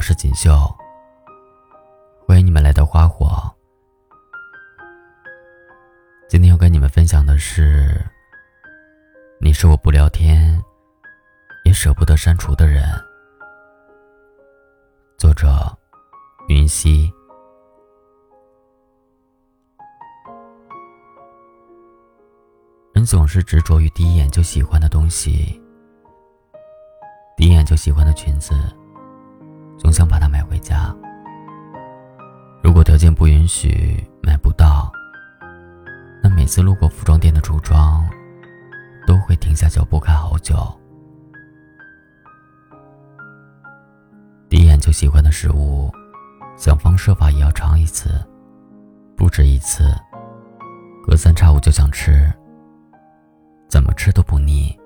我是锦绣，欢迎你们来到花火。今天要跟你们分享的是，你是我不聊天也舍不得删除的人。作者：云溪。人总是执着于第一眼就喜欢的东西，第一眼就喜欢的裙子。总想把它买回家。如果条件不允许买不到，那每次路过服装店的橱窗，都会停下脚步看好久。第一眼就喜欢的食物，想方设法也要尝一次，不止一次。隔三差五就想吃，怎么吃都不腻。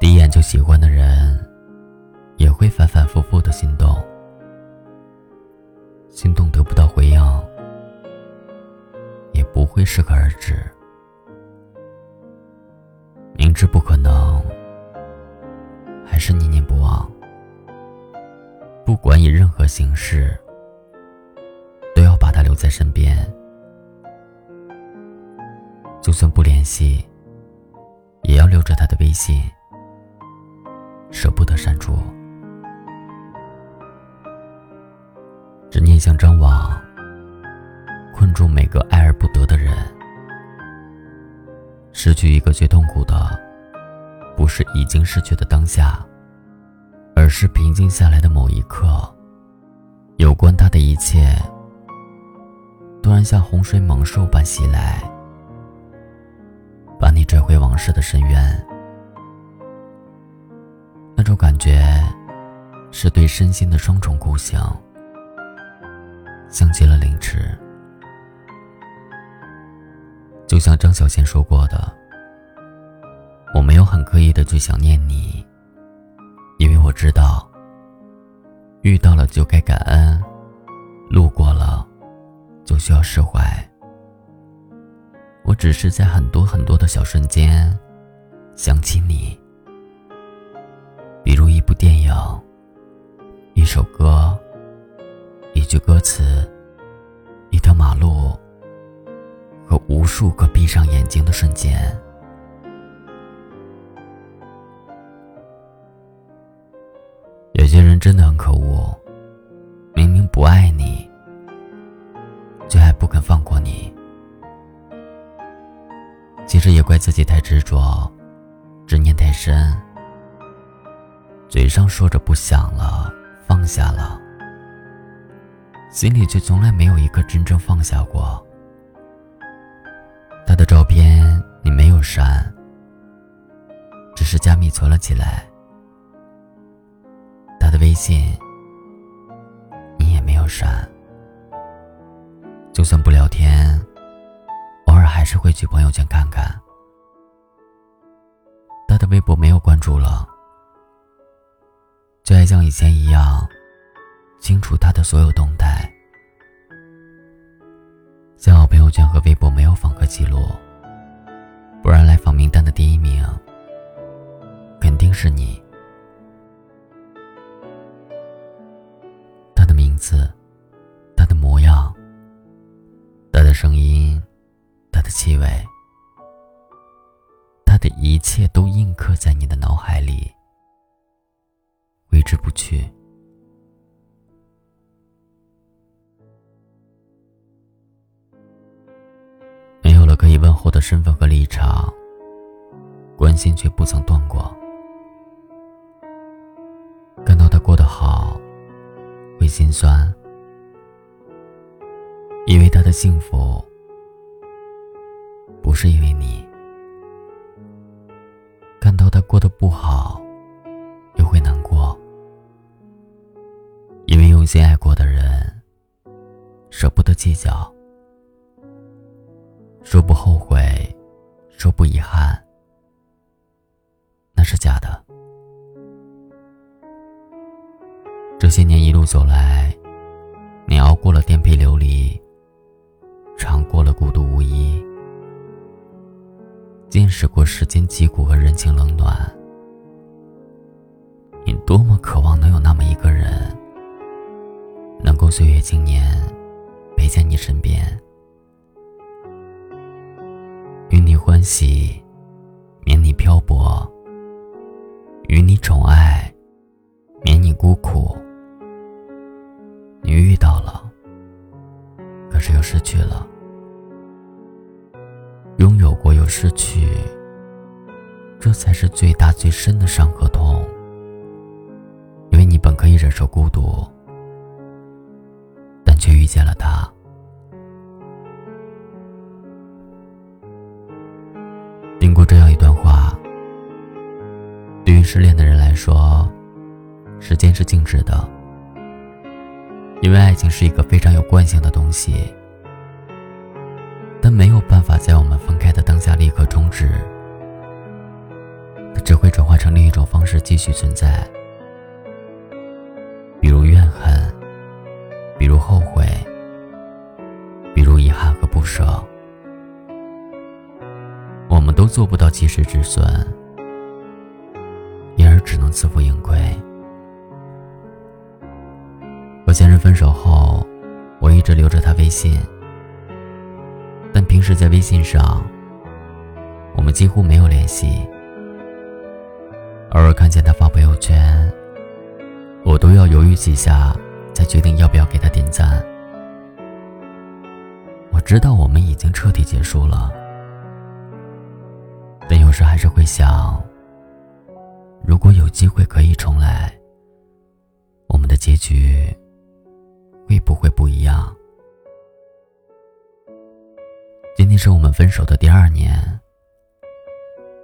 第一眼就喜欢的人。会反反复复的心动，心动得不到回应，也不会适可而止。明知不可能，还是念念不忘。不管以任何形式，都要把他留在身边。就算不联系，也要留着他的微信，舍不得删除。执念像张网，困住每个爱而不得的人。失去一个最痛苦的，不是已经失去的当下，而是平静下来的某一刻。有关他的一切，突然像洪水猛兽般袭来，把你拽回往事的深渊。那种感觉，是对身心的双重酷刑。像极了凌迟，就像张小娴说过的：“我没有很刻意的去想念你，因为我知道，遇到了就该感恩，路过了就需要释怀。我只是在很多很多的小瞬间想起你，比如一部电影，一首歌。”一句歌词，一条马路，和无数个闭上眼睛的瞬间。有些人真的很可恶，明明不爱你，却还不肯放过你。其实也怪自己太执着，执念太深，嘴上说着不想了，放下了。心里却从来没有一刻真正放下过。他的照片你没有删，只是加密存了起来。他的微信你也没有删，就算不聊天，偶尔还是会去朋友圈看看。他的微博没有关注了，就爱像以前一样。清楚他的所有动态，幸好朋友圈和微博没有访客记录，不然来访名单的第一名肯定是你。他的名字，他的模样，他的声音，他的气味，他的一切都印刻在你的脑海里，挥之不去。后的身份和立场，关心却不曾断过。看到他过得好，会心酸，因为他的幸福不是因为你；看到他过得不好，又会难过，因为用心爱过的人，舍不得计较。说不后悔，说不遗憾，那是假的。这些年一路走来，你熬过了颠沛流离，尝过了孤独无依，见识过世间疾苦和人情冷暖，你多么渴望能有那么一个人，能够岁月经年，陪在你身边，欢喜，免你漂泊，与你宠爱，免你孤苦。你遇到了，可是又失去了，拥有过又失去，这才是最大最深的伤和痛。因为你本可以忍受孤独，但却遇见了他。失恋的人来说，时间是静止的，因为爱情是一个非常有惯性的东西，但没有办法在我们分开的当下立刻终止，它只会转化成另一种方式继续存在。比如怨恨，比如后悔，比如遗憾和不舍，我们都做不到及时止损，自负盈亏。和前任分手后，我一直留着他微信，但平时在微信上，我们几乎没有联系，偶尔看见他发朋友圈。我都要犹豫几下，才决定要不要给他点赞。我知道我们已经彻底结束了，但有时还是会想，如果有机会可以重来，我们的结局会不会不一样？今天是我们分手的第二年，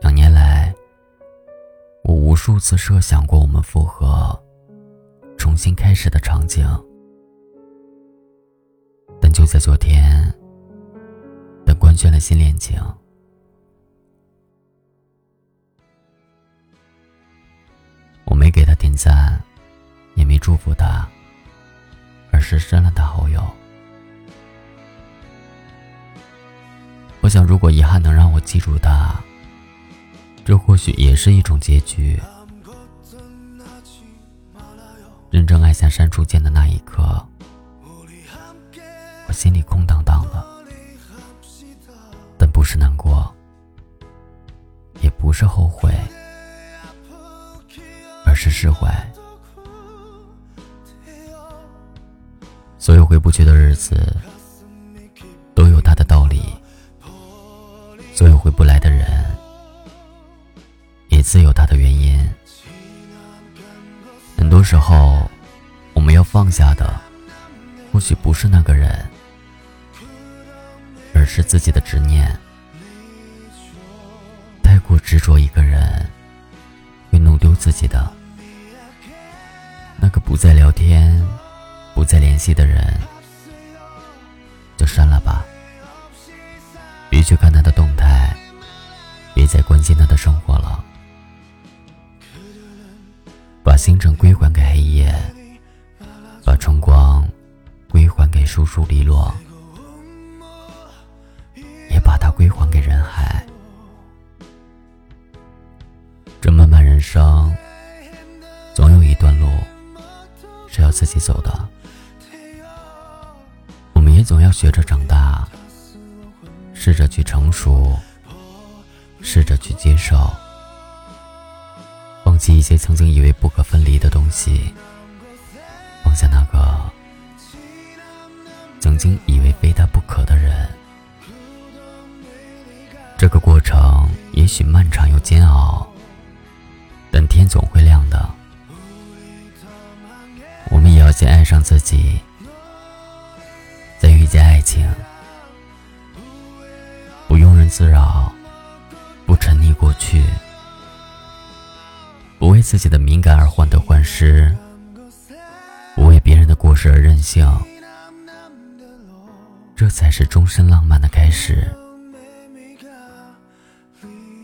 两年来，我无数次设想过我们复合。重新开始的场景，但就在昨天，他官宣了新恋情，我没给他点赞，也没祝福他，而是删了他好友。我想，如果遗憾能让我记住他，这或许也是一种结局。认真正爱向删除键的那一刻，我心里空荡荡的，但不是难过，也不是后悔，而是释怀。所有回不去的日子，都有它的道理；所有回不来的人，也自有它的原因。很多时候，我们要放下的，或许不是那个人，而是自己的执念。太过执着一个人，会弄丢自己的。那个不再聊天、不再联系的人，就删了吧。别去看他的动态，别再关心他的生活了。把星辰归还给黑夜，把春光归还给疏疏篱落，也把它归还给人海。是要自己走的。我们也总要学着长大，试着去成熟，试着去接受。放弃一些曾经以为不可分离的东西，放下那个曾经以为非他不可的人。这个过程也许漫长又煎熬，但天总会亮的。先爱上自己，再遇见爱情，不庸人自扰，不沉溺过去。不为自己的敏感而患得患失，不为别人的过失而任性，这才是终身浪漫的开始。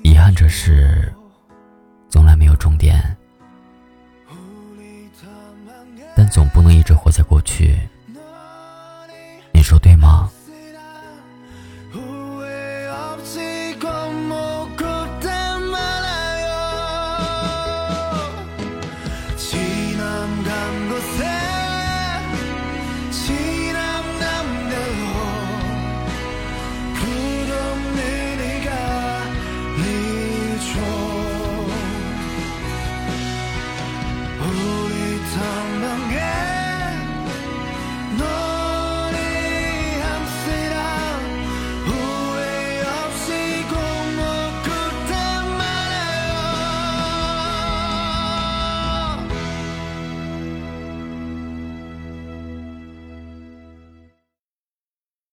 遗憾这事从来没有终点，总不能一直活在过去，你说对吗？